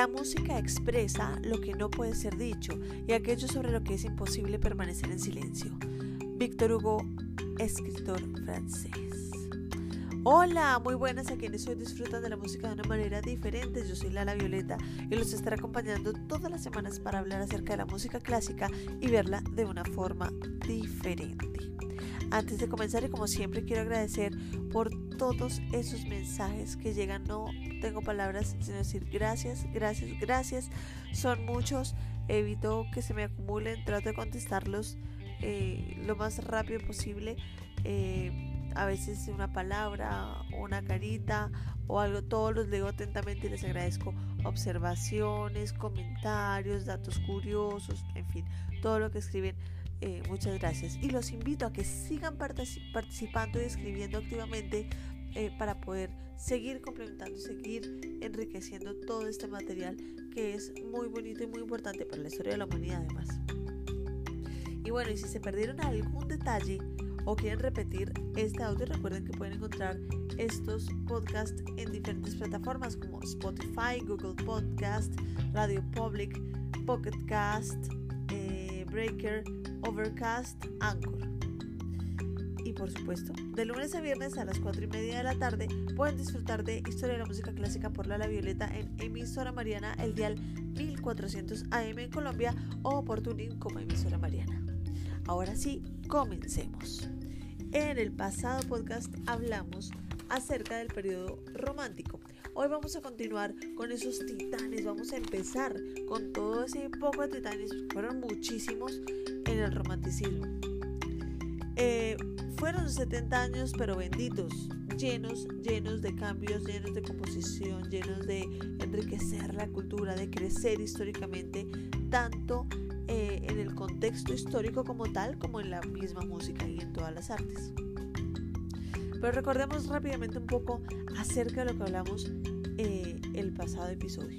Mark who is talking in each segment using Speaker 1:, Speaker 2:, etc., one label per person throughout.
Speaker 1: La música expresa lo que no puede ser dicho y aquello sobre lo que es imposible permanecer en silencio. Víctor Hugo, escritor francés. Hola, muy buenas a quienes hoy disfrutan de la música de una manera diferente. Yo soy Lala Violeta y los estaré acompañando todas las semanas para hablar acerca de la música clásica y verla de una forma diferente. Antes de comenzar y como siempre quiero agradecer por todos esos mensajes que llegan. No tengo palabras sino decir gracias, gracias, gracias. Son muchos. Evito que se me acumulen. Trato de contestarlos eh, lo más rápido posible. Eh, a veces una palabra, una carita o algo, todos los leo atentamente y les agradezco observaciones, comentarios, datos curiosos, en fin, todo lo que escriben. Eh, muchas gracias y los invito a que sigan participando y escribiendo activamente eh, para poder seguir complementando, seguir enriqueciendo todo este material que es muy bonito y muy importante para la historia de la humanidad además. Y bueno, y si se perdieron algún detalle, o quieren repetir este audio, recuerden que pueden encontrar estos podcasts en diferentes plataformas como Spotify, Google Podcast, Radio Public, Pocket Cast, eh, Breaker, Overcast, Anchor. Y por supuesto, de lunes a viernes a las 4 y media de la tarde pueden disfrutar de Historia de la Música Clásica por La Violeta en emisora Mariana, el dial 1400 AM en Colombia o por Tuning como emisora Mariana. Ahora sí, comencemos. En el pasado podcast hablamos acerca del periodo romántico. Hoy vamos a continuar con esos titanes, vamos a empezar con todo ese poco de titanes, fueron muchísimos en el romanticismo. Eh, fueron 70 años, pero benditos, llenos, llenos de cambios, llenos de composición, llenos de enriquecer la cultura, de crecer históricamente, tanto eh, en el contexto histórico como tal, como en la misma música y en todas las artes. Pero recordemos rápidamente un poco acerca de lo que hablamos eh, el pasado episodio.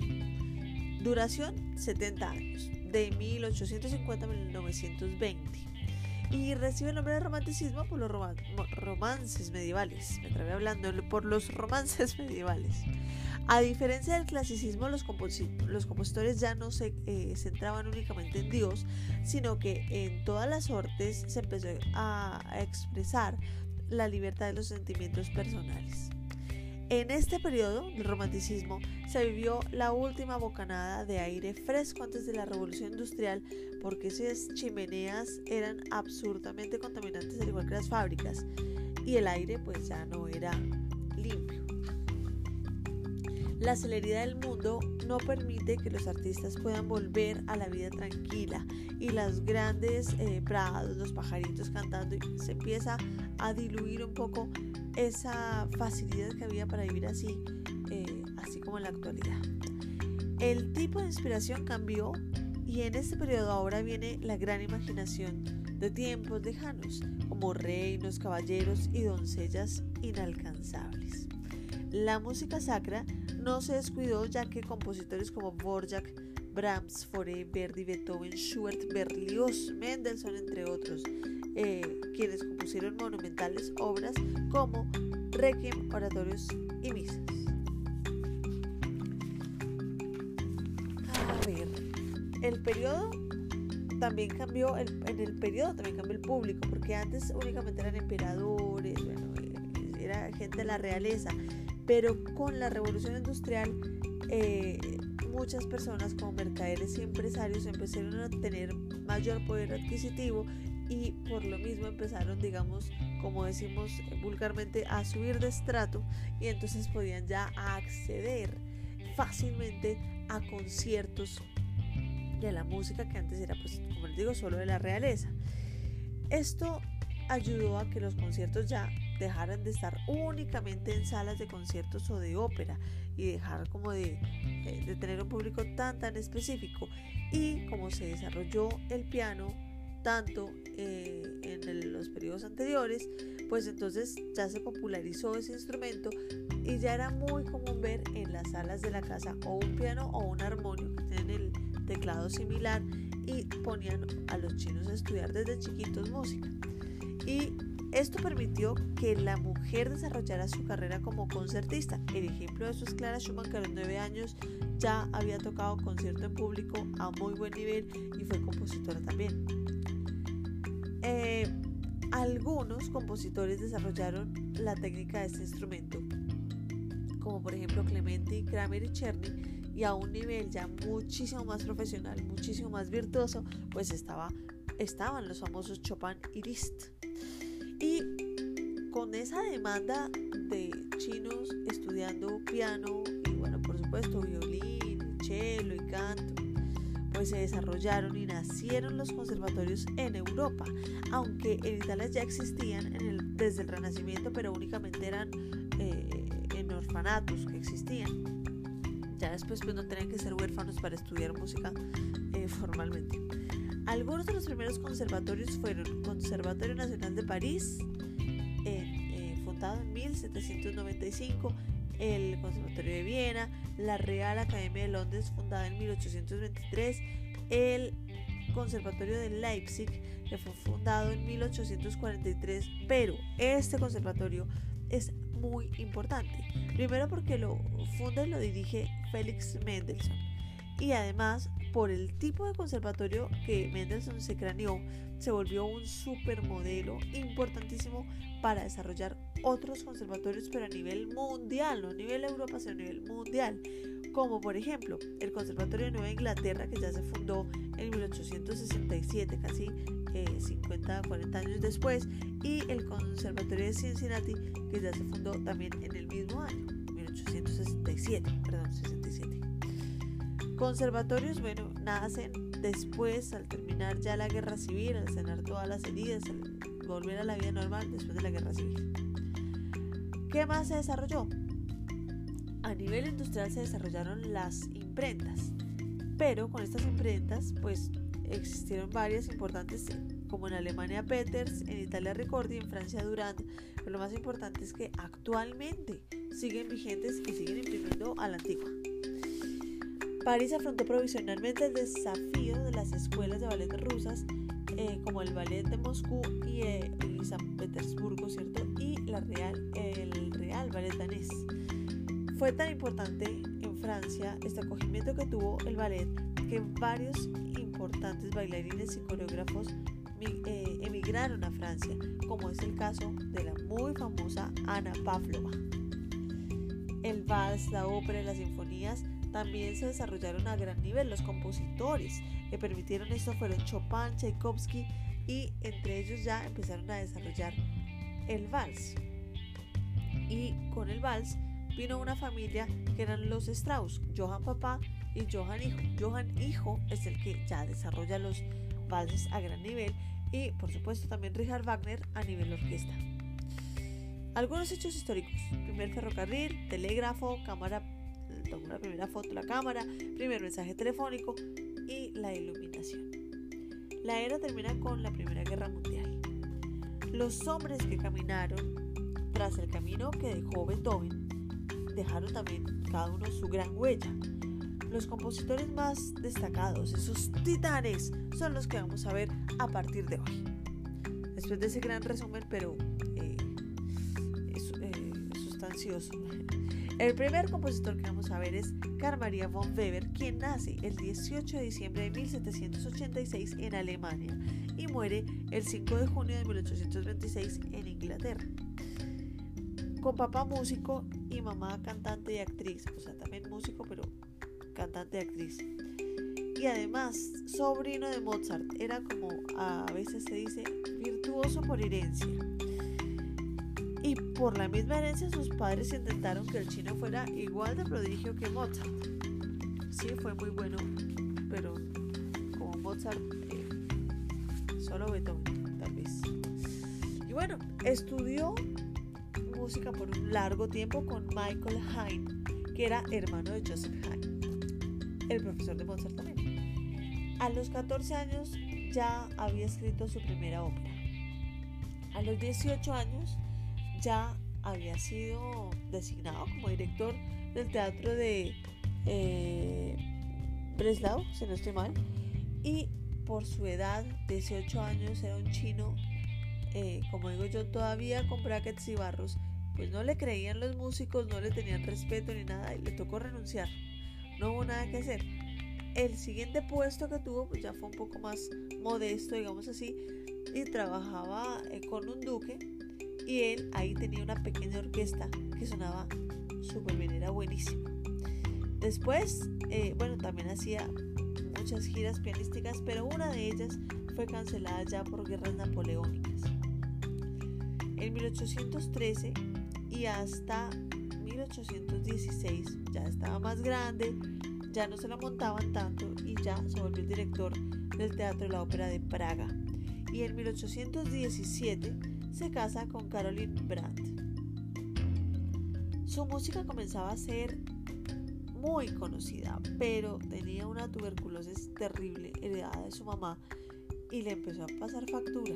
Speaker 1: Duración 70 años, de 1850 a 1920. Y recibe el nombre de romanticismo por los romances medievales. Me trabé hablando por los romances medievales. A diferencia del clasicismo, los, compositores ya no se eh, centraban únicamente en Dios, sino que en todas las artes se empezó a expresar la libertad de los sentimientos personales. En este periodo del romanticismo se vivió la última bocanada de aire fresco antes de la revolución industrial porque esas chimeneas eran absurdamente contaminantes al igual que las fábricas y el aire pues ya no era limpio. La celeridad del mundo no permite que los artistas puedan volver a la vida tranquila y las grandes eh, prados, los pajaritos cantando, se empieza a diluir un poco esa facilidad que había para vivir así, eh, así como en la actualidad. El tipo de inspiración cambió y en este periodo ahora viene la gran imaginación de tiempos lejanos, como reinos, caballeros y doncellas inalcanzables. La música sacra no se descuidó ya que compositores como Borjak, Brahms, Fauré, Verdi, Beethoven, Schubert, Berlioz, Mendelssohn, entre otros, eh, quienes compusieron monumentales obras como Requiem, oratorios y misas. A ver, el periodo también cambió, en el periodo también cambió el público, porque antes únicamente eran emperadores, eh, era gente de la realeza, pero con la revolución industrial eh, muchas personas como mercaderes y empresarios empezaron a tener mayor poder adquisitivo y por lo mismo empezaron, digamos, como decimos vulgarmente, a subir de estrato y entonces podían ya acceder fácilmente a conciertos de la música que antes era, pues, como les digo, solo de la realeza. Esto ayudó a que los conciertos ya dejaran de estar únicamente en salas de conciertos o de ópera y dejar como de, eh, de tener un público tan tan específico y como se desarrolló el piano tanto eh, en los periodos anteriores pues entonces ya se popularizó ese instrumento y ya era muy común ver en las salas de la casa o un piano o un armonio que tienen el teclado similar y ponían a los chinos a estudiar desde chiquitos música y Esto permitió que la mujer desarrollara su carrera como concertista. El ejemplo de eso es Clara Schumann, que a los nueve años ya había tocado concierto en público a muy buen nivel y fue compositora también. Eh, algunos compositores desarrollaron la técnica de este instrumento, como por ejemplo Clementi, Kramer y Czerny, y a un nivel ya muchísimo más profesional, muchísimo más virtuoso, pues estaba, estaban los famosos Chopin y Liszt. Y con esa demanda de chinos estudiando piano y bueno, por supuesto violín, cello y canto, pues se desarrollaron y nacieron los conservatorios en Europa, aunque en Italia ya existían desde el Renacimiento, pero únicamente eran eh, en orfanatos que existían. Ya después pues no tenían que ser huérfanos para estudiar música eh, formalmente. Algunos de los primeros conservatorios fueron Conservatorio Nacional de París, eh, fundado en 1795, el Conservatorio de Viena, la Real Academia de Londres, fundada en 1823, el Conservatorio de Leipzig, que fue fundado en 1843, pero este conservatorio es muy importante. Primero porque lo funda y lo dirige Félix Mendelssohn y además por el tipo de conservatorio que Mendelssohn se craneó, se volvió un supermodelo importantísimo para desarrollar otros conservatorios, pero a nivel mundial, no a nivel Europa, sino a nivel mundial. Como por ejemplo el Conservatorio de Nueva Inglaterra, que ya se fundó en 1867, casi 50, eh, 40 años después, y el Conservatorio de Cincinnati, que ya se fundó también en el mismo año, 1867, perdón, 67. Conservatorios, bueno, nacen después, al terminar ya la guerra civil, al sanar todas las heridas, al volver a la vida normal después de la guerra civil. ¿Qué más se desarrolló? A nivel industrial se desarrollaron las imprentas, pero con estas imprentas, pues existieron varias importantes, como en Alemania Peters, en Italia Ricordi, en Francia Durand, pero lo más importante es que actualmente siguen vigentes y siguen imprimiendo a la antigua. París afrontó provisionalmente el desafío de las escuelas de ballet rusas, eh, como el ballet de Moscú y, eh, San Petersburgo, ¿cierto? Y la Real, el Real Ballet danés. Fue tan importante en Francia este acogimiento que tuvo el ballet que varios importantes bailarines y coreógrafos eh, emigraron a Francia, como es el caso de la muy famosa Ana Pavlova. El vals, la ópera y las sinfonías también se desarrollaron a gran nivel. Los compositores que permitieron esto fueron Chopin, Tchaikovsky y entre ellos ya empezaron a desarrollar el vals. Y con el vals vino una familia que eran los Strauss, Johann papá y Johann hijo. Johann hijo es el que ya desarrolla los valses a gran nivel y por supuesto también Richard Wagner a nivel orquesta. Algunos hechos históricos. Primer ferrocarril, telégrafo, cámara la primera foto la cámara, primer mensaje telefónico y la iluminación. La era termina con la Primera Guerra Mundial. Los hombres que caminaron tras el camino que dejó Beethoven dejaron también cada uno su gran huella. Los compositores más destacados, esos titanes, son los que vamos a ver a partir de hoy. Después de ese gran resumen, pero eh, eh, sustancioso, el primer compositor que ver es Carl Maria von Weber, quien nace el 18 de diciembre de 1786 en Alemania y muere el 5 de junio de 1826 en Inglaterra. Con papá músico y mamá cantante y actriz, o sea, también músico, pero cantante y actriz. Y además, sobrino de Mozart, era como a veces se dice virtuoso por herencia por la misma herencia sus padres intentaron que el chino fuera igual de prodigio que Mozart. Sí, fue muy bueno, pero como Mozart, eh, solo Beethoven, tal vez. Y bueno, estudió música por un largo tiempo con Michael Haydn, que era hermano de Joseph Haydn, el profesor de Mozart también. A los 14 años ya había escrito su primera ópera. A los 18 años ya había sido designado como director del teatro de eh, Breslau, si no estoy mal, y por su edad, 18 años, era un chino eh, como digo yo, todavía con brackets y barros, pues no le creían los músicos, no le tenían respeto ni nada y le tocó renunciar. No hubo nada que hacer. El siguiente puesto que tuvo pues ya fue un poco más modesto, digamos así, y trabajaba eh, con un duque y él ahí tenía una pequeña orquesta que sonaba súper bien, era buenísima. Después, eh, bueno, también hacía muchas giras pianísticas, pero una de ellas fue cancelada ya por guerras napoleónicas. En 1813 y hasta 1816 ya estaba más grande, ya no se la montaban tanto y ya se volvió el director del Teatro de la Ópera de Praga. Y en 1817 se casa con Caroline Brandt. Su música comenzaba a ser muy conocida, pero tenía una tuberculosis terrible heredada de su mamá y le empezó a pasar factura.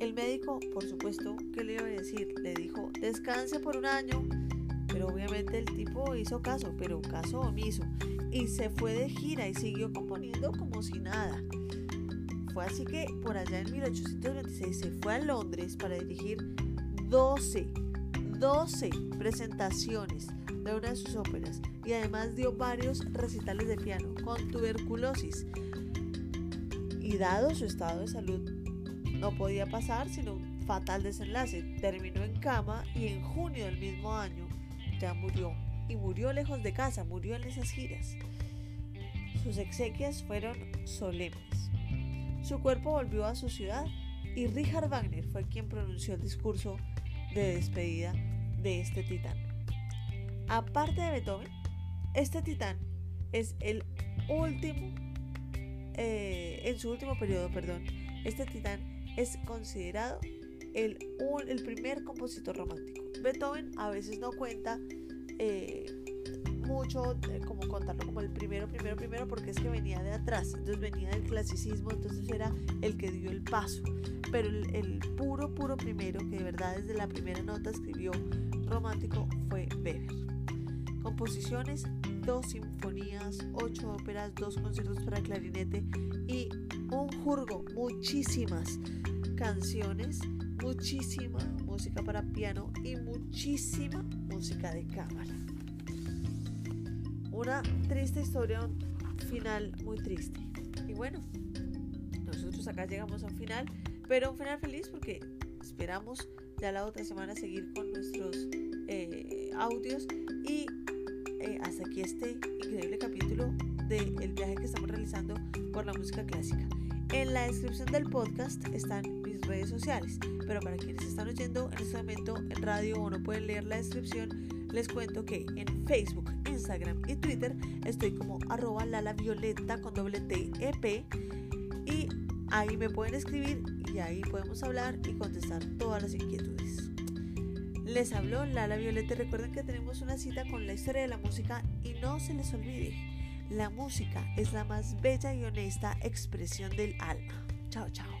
Speaker 1: El médico, por supuesto, ¿qué le iba a decir? Le dijo, descanse por un año, pero obviamente el tipo hizo caso, pero caso omiso, y se fue de gira y siguió componiendo como si nada. Fue así que por allá en 1826 se fue a Londres para dirigir 12, 12 presentaciones de una de sus óperas y además dio varios recitales de piano con tuberculosis. Y dado su estado de salud, no podía pasar sino un fatal desenlace. Terminó en cama y en junio del mismo año ya murió. Y murió lejos de casa, murió en esas giras. Sus exequias fueron solemnes. Su cuerpo volvió a su ciudad y Richard Wagner fue quien pronunció el discurso de despedida de este titán. Aparte de Beethoven, este titán es el último, eh, en su último periodo, perdón, este titán es considerado el, el primer compositor romántico. Beethoven a veces no cuenta eh, mucho eh, como contarlo como el primero, primero, primero, porque es que venía de atrás, entonces venía del clasicismo, entonces era el que dio el paso. Pero el, el puro, puro primero, que de verdad desde la primera nota escribió romántico, fue Weber. Composiciones, dos sinfonías, ocho óperas, dos conciertos para clarinete y un jurgo, muchísimas canciones, muchísima música para piano y muchísima música de cámara. Una triste historia, un final muy triste. Y bueno, nosotros acá llegamos a un final, pero un final feliz porque esperamos ya la otra semana seguir con nuestros eh, audios y eh, hasta aquí este increíble capítulo del viaje que estamos realizando por la música clásica. En la descripción del podcast están mis redes sociales, pero para quienes están oyendo en este momento en radio o no pueden leer la descripción, les cuento que en Facebook, Instagram y Twitter estoy como arroba lalavioleta con doble T E P y ahí me pueden escribir y ahí podemos hablar y contestar todas las inquietudes. Les habló Lala Violeta. Recuerden que tenemos una cita con la historia de la música y no se les olvide, la música es la más bella y honesta expresión del alma. Chao, chao.